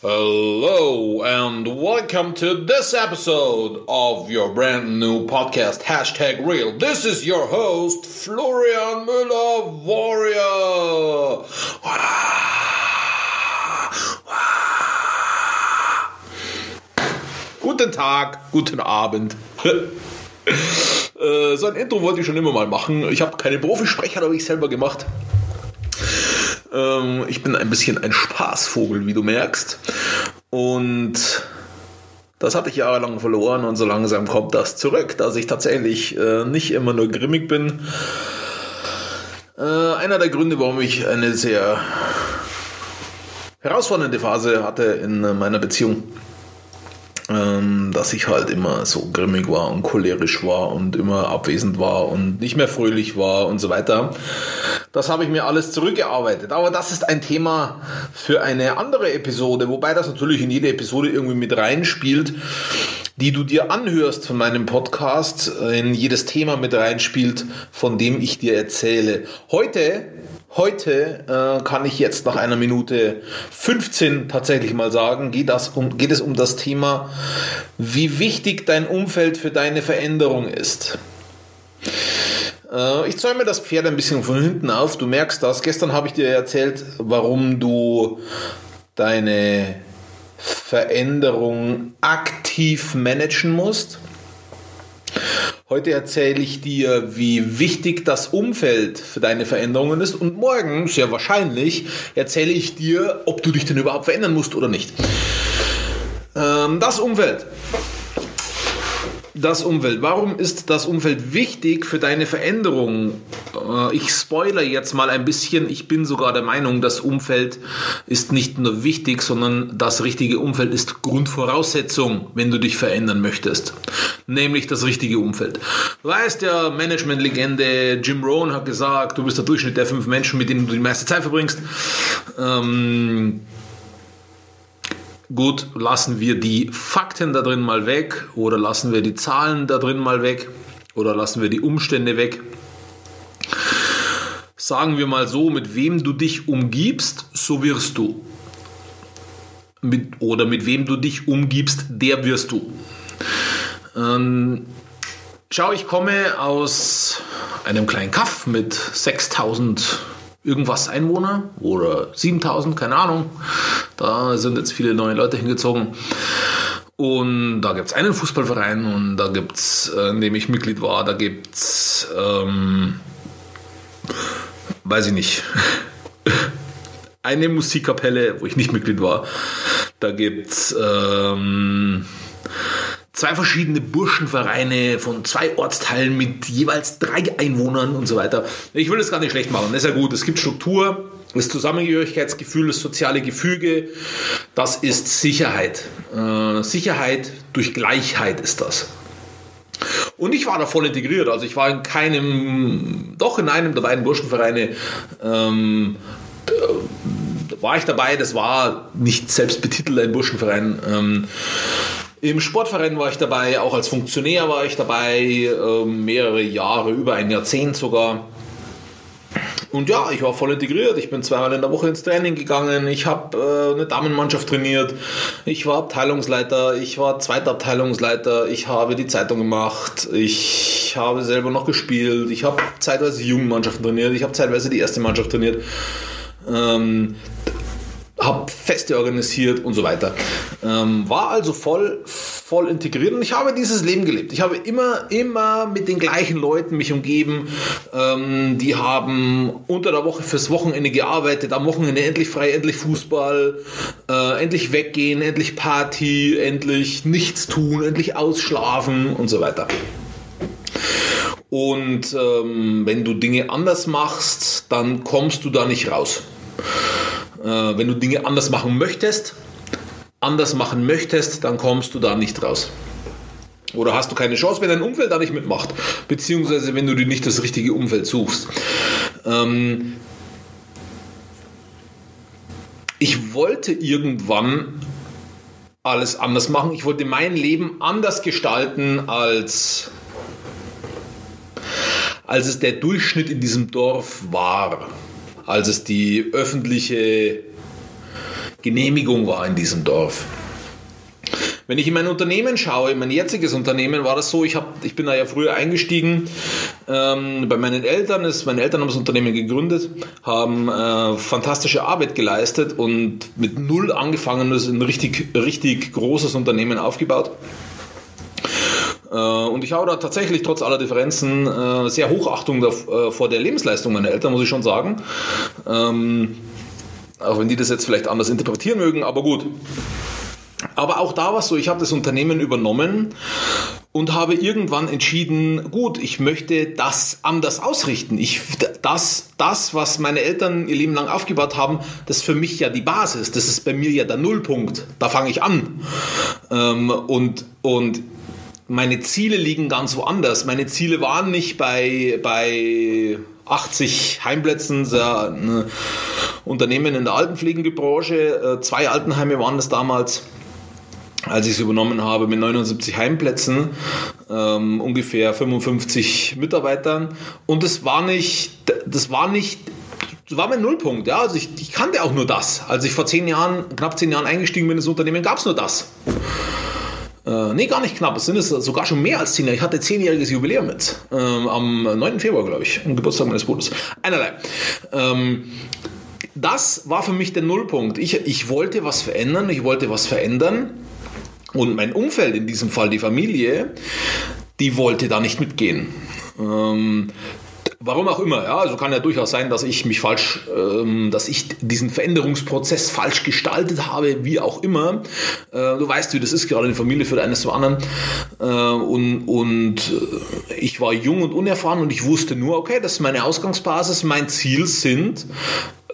Hello and welcome to this episode of your brand new podcast, hashtag real. This is your host, Florian Müller Warrior. Guten Tag, guten Abend. Äh, so ein Intro wollte ich schon immer mal machen. Ich habe keine Profisprecher, habe ich selber gemacht. Ähm, ich bin ein bisschen ein Spaßvogel, wie du merkst. Und das hatte ich jahrelang verloren und so langsam kommt das zurück, dass ich tatsächlich äh, nicht immer nur grimmig bin. Äh, einer der Gründe, warum ich eine sehr herausfordernde Phase hatte in meiner Beziehung ähm, dass ich halt immer so grimmig war und cholerisch war und immer abwesend war und nicht mehr fröhlich war und so weiter. Das habe ich mir alles zurückgearbeitet. Aber das ist ein Thema für eine andere Episode, wobei das natürlich in jede Episode irgendwie mit reinspielt, die du dir anhörst von meinem Podcast, in jedes Thema mit reinspielt, von dem ich dir erzähle. Heute Heute äh, kann ich jetzt nach einer Minute 15 tatsächlich mal sagen, geht, das um, geht es um das Thema, wie wichtig dein Umfeld für deine Veränderung ist. Äh, ich zäume das Pferd ein bisschen von hinten auf. Du merkst das. Gestern habe ich dir erzählt, warum du deine Veränderung aktiv managen musst. Heute erzähle ich dir, wie wichtig das Umfeld für deine Veränderungen ist und morgen, sehr wahrscheinlich, erzähle ich dir, ob du dich denn überhaupt verändern musst oder nicht. Ähm, das Umfeld das Umfeld. Warum ist das Umfeld wichtig für deine Veränderung? Äh, ich spoiler jetzt mal ein bisschen. Ich bin sogar der Meinung, das Umfeld ist nicht nur wichtig, sondern das richtige Umfeld ist Grundvoraussetzung, wenn du dich verändern möchtest. Nämlich das richtige Umfeld. Du weißt ja, Management-Legende Jim Rohn hat gesagt, du bist der Durchschnitt der fünf Menschen, mit denen du die meiste Zeit verbringst. Ähm, Gut, lassen wir die Fakten da drin mal weg oder lassen wir die Zahlen da drin mal weg oder lassen wir die Umstände weg. Sagen wir mal so, mit wem du dich umgibst, so wirst du. Mit, oder mit wem du dich umgibst, der wirst du. Ähm, schau, ich komme aus einem kleinen Kaff mit 6000 irgendwas Einwohner oder 7000, keine Ahnung. Da sind jetzt viele neue Leute hingezogen. Und da gibt es einen Fußballverein und da gibt es, äh, in dem ich Mitglied war, da gibt es, ähm, weiß ich nicht, eine Musikkapelle, wo ich nicht Mitglied war. Da gibt es, ähm, zwei verschiedene Burschenvereine von zwei Ortsteilen mit jeweils drei Einwohnern und so weiter. Ich will das gar nicht schlecht machen, das ist ja gut. Es gibt Struktur, das Zusammengehörigkeitsgefühl, das soziale Gefüge, das ist Sicherheit. Äh, Sicherheit durch Gleichheit ist das. Und ich war da voll integriert. Also ich war in keinem, doch in einem der beiden Burschenvereine ähm, war ich dabei. Das war nicht selbst betitelt ein Burschenverein. Ähm, im Sportverein war ich dabei, auch als Funktionär war ich dabei, äh, mehrere Jahre, über ein Jahrzehnt sogar. Und ja, ich war voll integriert. Ich bin zweimal in der Woche ins Training gegangen. Ich habe äh, eine Damenmannschaft trainiert. Ich war Abteilungsleiter. Ich war zweiter Abteilungsleiter. Ich habe die Zeitung gemacht. Ich habe selber noch gespielt. Ich habe zeitweise Jugendmannschaften trainiert. Ich habe zeitweise die erste Mannschaft trainiert. Ähm, habe Feste organisiert und so weiter. Ähm, war also voll, voll integriert und ich habe dieses Leben gelebt. Ich habe immer, immer mit den gleichen Leuten mich umgeben. Ähm, die haben unter der Woche fürs Wochenende gearbeitet, am Wochenende endlich frei, endlich Fußball, äh, endlich weggehen, endlich Party, endlich nichts tun, endlich ausschlafen und so weiter. Und ähm, wenn du Dinge anders machst, dann kommst du da nicht raus. Äh, wenn du Dinge anders machen möchtest, anders machen möchtest, dann kommst du da nicht raus. Oder hast du keine Chance, wenn dein Umfeld da nicht mitmacht, beziehungsweise wenn du dir nicht das richtige Umfeld suchst. Ähm ich wollte irgendwann alles anders machen. Ich wollte mein Leben anders gestalten als als es der Durchschnitt in diesem Dorf war als es die öffentliche Genehmigung war in diesem Dorf. Wenn ich in mein Unternehmen schaue, in mein jetziges Unternehmen, war das so, ich, hab, ich bin da ja früher eingestiegen ähm, bei meinen Eltern. Ist, meine Eltern haben das Unternehmen gegründet, haben äh, fantastische Arbeit geleistet und mit null angefangen, das ein richtig, richtig großes Unternehmen aufgebaut. Äh, und ich habe da tatsächlich trotz aller Differenzen äh, sehr Hochachtung äh, vor der Lebensleistung meiner Eltern, muss ich schon sagen. Ähm, auch wenn die das jetzt vielleicht anders interpretieren mögen, aber gut. Aber auch da war es so, ich habe das Unternehmen übernommen und habe irgendwann entschieden, gut, ich möchte das anders ausrichten. Ich, das, das, was meine Eltern ihr Leben lang aufgebaut haben, das ist für mich ja die Basis. Das ist bei mir ja der Nullpunkt. Da fange ich an. Ähm, und, und meine Ziele liegen ganz woanders. Meine Ziele waren nicht bei, bei 80 Heimplätzen, sehr, ein Unternehmen in der Altenpflegebranche. Äh, zwei Altenheime waren das damals als ich es übernommen habe, mit 79 Heimplätzen, ähm, ungefähr 55 Mitarbeitern. Und das war nicht, das war nicht, das war mein Nullpunkt. Ja? Also ich, ich kannte auch nur das. Als ich vor zehn Jahren, knapp zehn Jahren eingestiegen bin in das Unternehmen, gab es nur das. Äh, nee, gar nicht knapp. Es sind es sogar schon mehr als zehn Jahre. Ich hatte zehnjähriges Jubiläum mit. Ähm, am 9. Februar, glaube ich, am Geburtstag meines Bruders. Einerlei. Ähm, das war für mich der Nullpunkt. Ich, ich wollte was verändern, ich wollte was verändern und mein Umfeld, in diesem Fall die Familie, die wollte da nicht mitgehen. Ähm, Warum auch immer, ja. Also kann ja durchaus sein, dass ich mich falsch, ähm, dass ich diesen Veränderungsprozess falsch gestaltet habe, wie auch immer. Äh, du weißt, wie das ist, gerade eine Familie führt eines zum anderen. Äh, und, und äh, ich war jung und unerfahren und ich wusste nur, okay, das ist meine Ausgangsbasis, mein Ziel sind,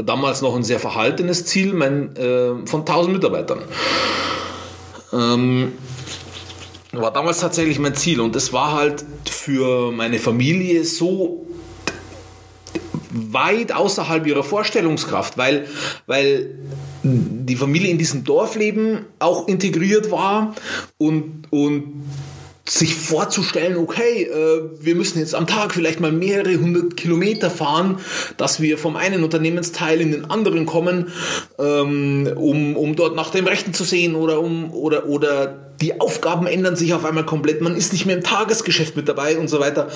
damals noch ein sehr verhaltenes Ziel, mein, äh, von 1000 Mitarbeitern. Ähm, war damals tatsächlich mein Ziel und das war halt für meine Familie so weit außerhalb ihrer Vorstellungskraft, weil, weil die Familie in diesem Dorfleben auch integriert war und, und sich vorzustellen, okay, äh, wir müssen jetzt am Tag vielleicht mal mehrere hundert Kilometer fahren, dass wir vom einen Unternehmensteil in den anderen kommen, ähm, um, um dort nach dem Rechten zu sehen oder um oder oder die Aufgaben ändern sich auf einmal komplett, man ist nicht mehr im Tagesgeschäft mit dabei und so weiter.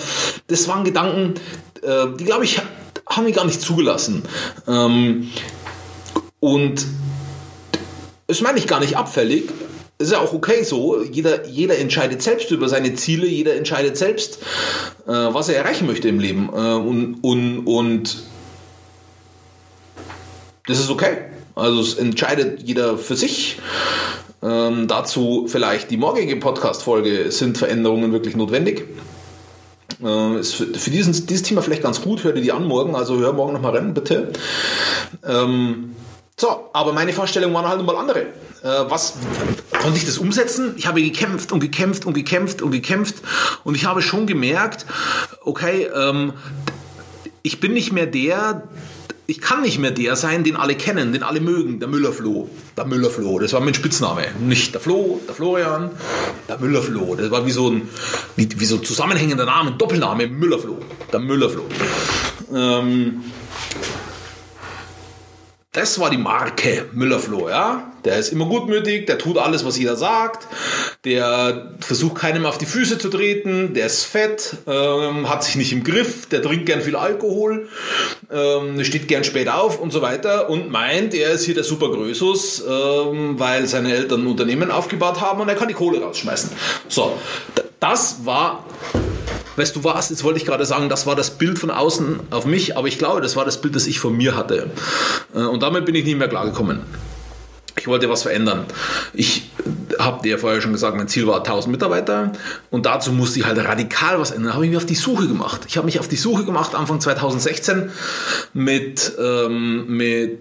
Das waren Gedanken, äh, die glaube ich haben wir gar nicht zugelassen. Ähm, und das meine ich gar nicht abfällig, ist ja auch okay so. Jeder, jeder entscheidet selbst über seine Ziele, jeder entscheidet selbst, äh, was er erreichen möchte im Leben. Äh, und, und, und das ist okay. Also es entscheidet jeder für sich. Ähm, dazu vielleicht die morgige Podcast-Folge. Sind Veränderungen wirklich notwendig? Äh, ist für, für diesen, dieses Thema vielleicht ganz gut. Hör dir die an morgen. Also hör morgen nochmal rennen, bitte. Ähm, so, aber meine Vorstellungen waren halt mal andere. Äh, was konnte ich das umsetzen? Ich habe gekämpft und gekämpft und gekämpft und gekämpft und ich habe schon gemerkt, okay, ähm, ich bin nicht mehr der, ich kann nicht mehr der sein, den alle kennen, den alle mögen, der Müllerfloh. Der Müllerfloh, das war mein Spitzname. Nicht der Flo, der Florian, der Müllerfloh. Das war wie so ein wie, wie so zusammenhängender Name, Doppelname, Müllerfloh. Der Müllerfloh. Ähm, das war die Marke Müllerfloh, ja. Der ist immer gutmütig, der tut alles, was jeder sagt, der versucht keinem auf die Füße zu treten, der ist fett, ähm, hat sich nicht im Griff, der trinkt gern viel Alkohol, ähm, steht gern spät auf und so weiter und meint, er ist hier der Super Größus, ähm, weil seine Eltern ein Unternehmen aufgebaut haben und er kann die Kohle rausschmeißen. So, das war weißt du was, jetzt wollte ich gerade sagen, das war das Bild von außen auf mich, aber ich glaube, das war das Bild, das ich von mir hatte. Äh, und damit bin ich nicht mehr klargekommen. Ich wollte was verändern. Ich habe dir vorher schon gesagt, mein Ziel war 1000 Mitarbeiter und dazu musste ich halt radikal was ändern. Habe ich mich auf die Suche gemacht. Ich habe mich auf die Suche gemacht Anfang 2016 mit, ähm, mit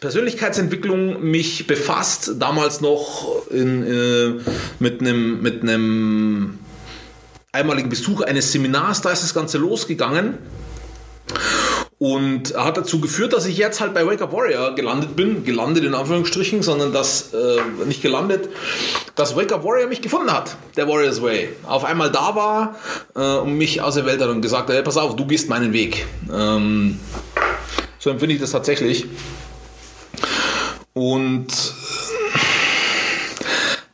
Persönlichkeitsentwicklung mich befasst, damals noch in, äh, mit einem mit einem einmaligen Besuch eines Seminars, da ist das Ganze losgegangen. Und hat dazu geführt, dass ich jetzt halt bei Wake Up Warrior gelandet bin. Gelandet in Anführungsstrichen, sondern dass, äh, nicht gelandet, dass Wake Up Warrior mich gefunden hat, der Warriors Way. Auf einmal da war äh, und mich aus der Welt hat und gesagt hat, hey, pass auf, du gehst meinen Weg. Ähm, so empfinde ich das tatsächlich. Und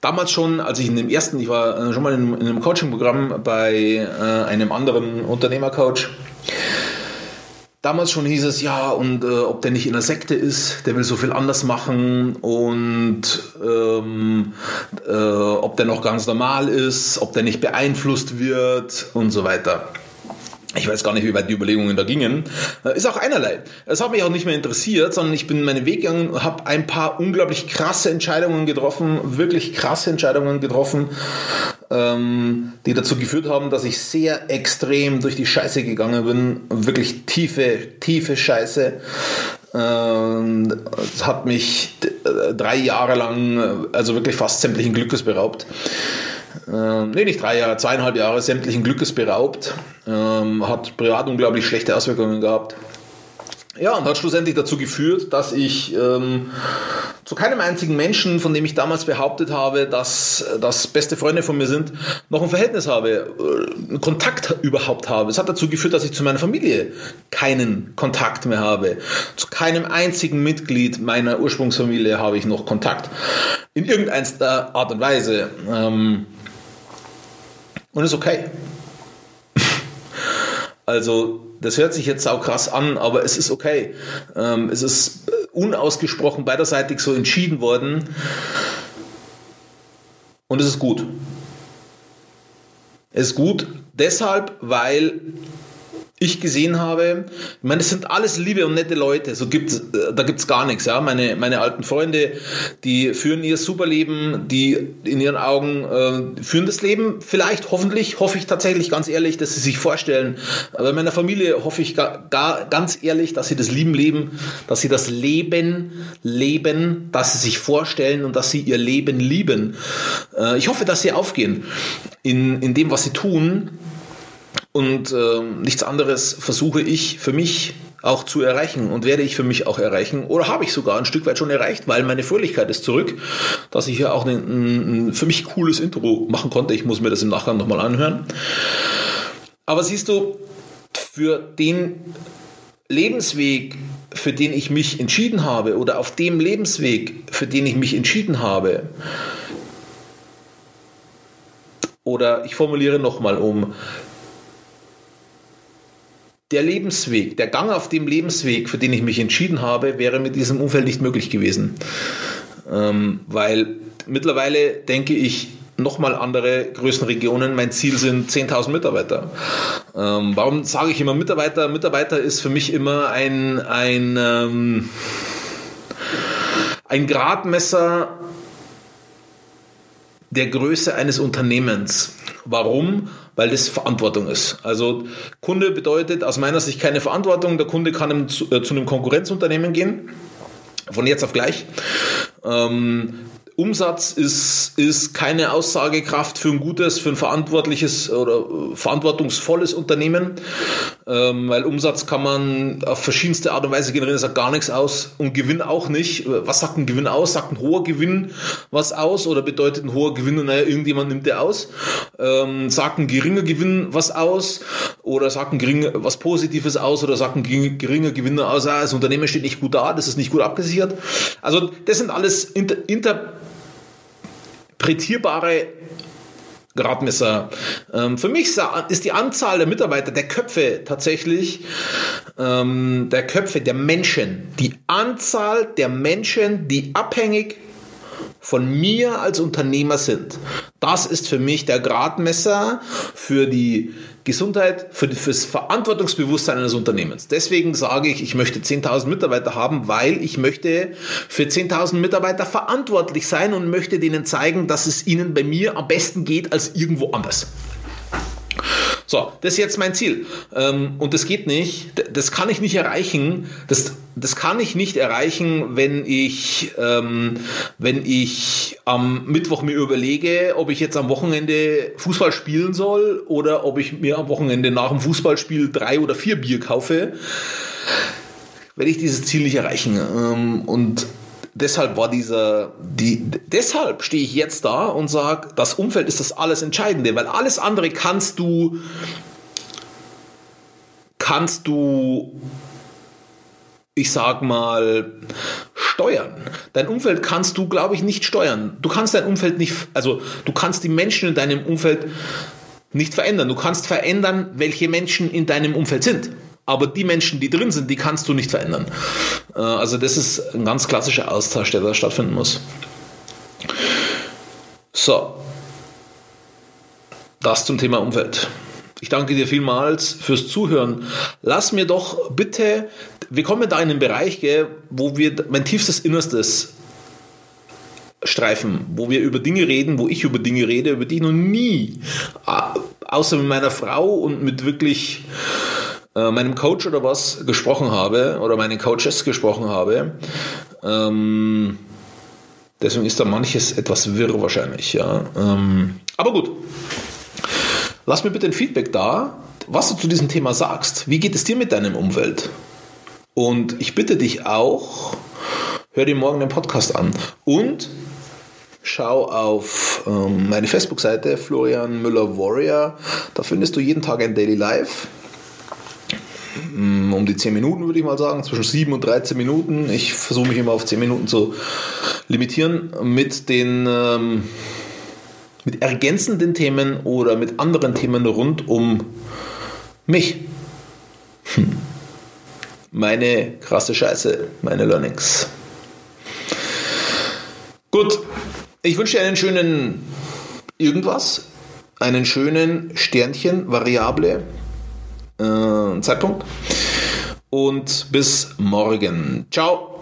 damals schon, als ich in dem ersten, ich war schon mal in, in einem Coaching-Programm bei äh, einem anderen Unternehmercoach, damals schon hieß es, ja, und äh, ob der nicht in der Sekte ist, der will so viel anders machen und ähm, äh, ob der noch ganz normal ist, ob der nicht beeinflusst wird und so weiter. Ich weiß gar nicht, wie weit die Überlegungen da gingen. Äh, ist auch einerlei. Es hat mich auch nicht mehr interessiert, sondern ich bin meinen Weg gegangen, habe ein paar unglaublich krasse Entscheidungen getroffen, wirklich krasse Entscheidungen getroffen, ähm, die dazu geführt haben, dass ich sehr extrem durch die Scheiße gegangen bin. Wirklich tiefe, tiefe Scheiße. Ähm, es hat mich drei Jahre lang, also wirklich fast sämtlichen Glückes beraubt ähm, nee, nicht drei Jahre, zweieinhalb Jahre sämtlichen Glückes beraubt, ähm, hat privat unglaublich schlechte Auswirkungen gehabt. Ja, und hat schlussendlich dazu geführt, dass ich ähm, zu keinem einzigen Menschen, von dem ich damals behauptet habe, dass das beste Freunde von mir sind, noch ein Verhältnis habe, äh, Kontakt überhaupt habe. Es hat dazu geführt, dass ich zu meiner Familie keinen Kontakt mehr habe. Zu keinem einzigen Mitglied meiner Ursprungsfamilie habe ich noch Kontakt. In irgendeiner Art und Weise. Ähm, und ist okay. also, das hört sich jetzt auch krass an, aber es ist okay. Ähm, es ist unausgesprochen beiderseitig so entschieden worden. Und es ist gut. Es ist gut deshalb, weil ich gesehen habe, ich meine, das sind alles liebe und nette Leute, so gibt's, äh, da gibt's gar nichts, ja. Meine, meine alten Freunde, die führen ihr super Leben, die in ihren Augen äh, führen das Leben, vielleicht, hoffentlich, hoffe ich tatsächlich ganz ehrlich, dass sie sich vorstellen. Aber in meiner Familie hoffe ich gar, gar ganz ehrlich, dass sie das Lieben leben, dass sie das Leben leben, dass sie sich vorstellen und dass sie ihr Leben lieben. Äh, ich hoffe, dass sie aufgehen in, in dem, was sie tun und äh, nichts anderes versuche ich für mich auch zu erreichen und werde ich für mich auch erreichen oder habe ich sogar ein Stück weit schon erreicht, weil meine Fröhlichkeit ist zurück, dass ich hier auch ein, ein für mich cooles Intro machen konnte. Ich muss mir das im Nachgang nochmal anhören. Aber siehst du, für den Lebensweg, für den ich mich entschieden habe oder auf dem Lebensweg, für den ich mich entschieden habe, oder ich formuliere nochmal um, der Lebensweg, der Gang auf dem Lebensweg, für den ich mich entschieden habe, wäre mit diesem Umfeld nicht möglich gewesen. Ähm, weil mittlerweile denke ich, nochmal andere Größenregionen. Mein Ziel sind 10.000 Mitarbeiter. Ähm, warum sage ich immer Mitarbeiter? Mitarbeiter ist für mich immer ein, ein, ähm, ein Gradmesser der Größe eines Unternehmens. Warum? Weil das Verantwortung ist. Also Kunde bedeutet aus meiner Sicht keine Verantwortung. Der Kunde kann zu, äh, zu einem Konkurrenzunternehmen gehen, von jetzt auf gleich. Ähm, Umsatz ist, ist keine Aussagekraft für ein gutes, für ein verantwortliches oder verantwortungsvolles Unternehmen, ähm, weil Umsatz kann man auf verschiedenste Art und Weise generieren, das sagt gar nichts aus und Gewinn auch nicht. Was sagt ein Gewinn aus? Sagt ein hoher Gewinn was aus oder bedeutet ein hoher Gewinn naja, irgendjemand nimmt der aus? Ähm, sagt ein geringer Gewinn was aus oder sagt ein geringer was Positives aus oder sagt ein geringer Gewinn aus, ah, das Unternehmen steht nicht gut da, das ist nicht gut abgesichert. Also das sind alles inter interpretierbare Gradmesser. Ähm, für mich ist die Anzahl der Mitarbeiter, der Köpfe tatsächlich, ähm, der Köpfe der Menschen, die Anzahl der Menschen, die abhängig von mir als Unternehmer sind. Das ist für mich der Gradmesser für die Gesundheit, für, fürs Verantwortungsbewusstsein eines Unternehmens. Deswegen sage ich, ich möchte 10.000 Mitarbeiter haben, weil ich möchte für 10.000 Mitarbeiter verantwortlich sein und möchte denen zeigen, dass es ihnen bei mir am besten geht als irgendwo anders. So, das ist jetzt mein Ziel. Ähm, und das geht nicht, das kann ich nicht erreichen. Das, das kann ich nicht erreichen, wenn ich, ähm, wenn ich am Mittwoch mir überlege, ob ich jetzt am Wochenende Fußball spielen soll oder ob ich mir am Wochenende nach dem Fußballspiel drei oder vier Bier kaufe. Werde ich dieses Ziel nicht erreichen. Ähm, und deshalb war dieser, die, deshalb stehe ich jetzt da und sage, das Umfeld ist das alles Entscheidende, weil alles andere kannst du, kannst du, ich sag mal, steuern. Dein Umfeld kannst du, glaube ich, nicht steuern. Du kannst dein Umfeld nicht, also du kannst die Menschen in deinem Umfeld nicht verändern. Du kannst verändern, welche Menschen in deinem Umfeld sind. Aber die Menschen, die drin sind, die kannst du nicht verändern. Äh, also das ist ein ganz klassischer Austausch, der da stattfinden muss. So. Das zum Thema Umfeld. Ich danke dir vielmals fürs Zuhören. Lass mir doch bitte, wir kommen da in einen Bereich, gell, wo wir mein tiefstes Innerstes streifen, wo wir über Dinge reden, wo ich über Dinge rede, über die ich noch nie, außer mit meiner Frau und mit wirklich äh, meinem Coach oder was gesprochen habe oder meinen Coaches gesprochen habe. Ähm, deswegen ist da manches etwas wirr wahrscheinlich. Ja. Ähm, aber gut. Lass mir bitte ein Feedback da, was du zu diesem Thema sagst. Wie geht es dir mit deinem Umfeld? Und ich bitte dich auch, hör dir morgen den Podcast an und schau auf ähm, meine Facebook-Seite Florian Müller Warrior. Da findest du jeden Tag ein Daily Life. Mm, um die 10 Minuten würde ich mal sagen, zwischen 7 und 13 Minuten. Ich versuche mich immer auf 10 Minuten zu limitieren mit den ähm, mit ergänzenden Themen oder mit anderen Themen rund um mich. Hm. Meine krasse Scheiße, meine Learnings. Gut, ich wünsche dir einen schönen irgendwas, einen schönen Sternchen, Variable, äh, Zeitpunkt und bis morgen. Ciao.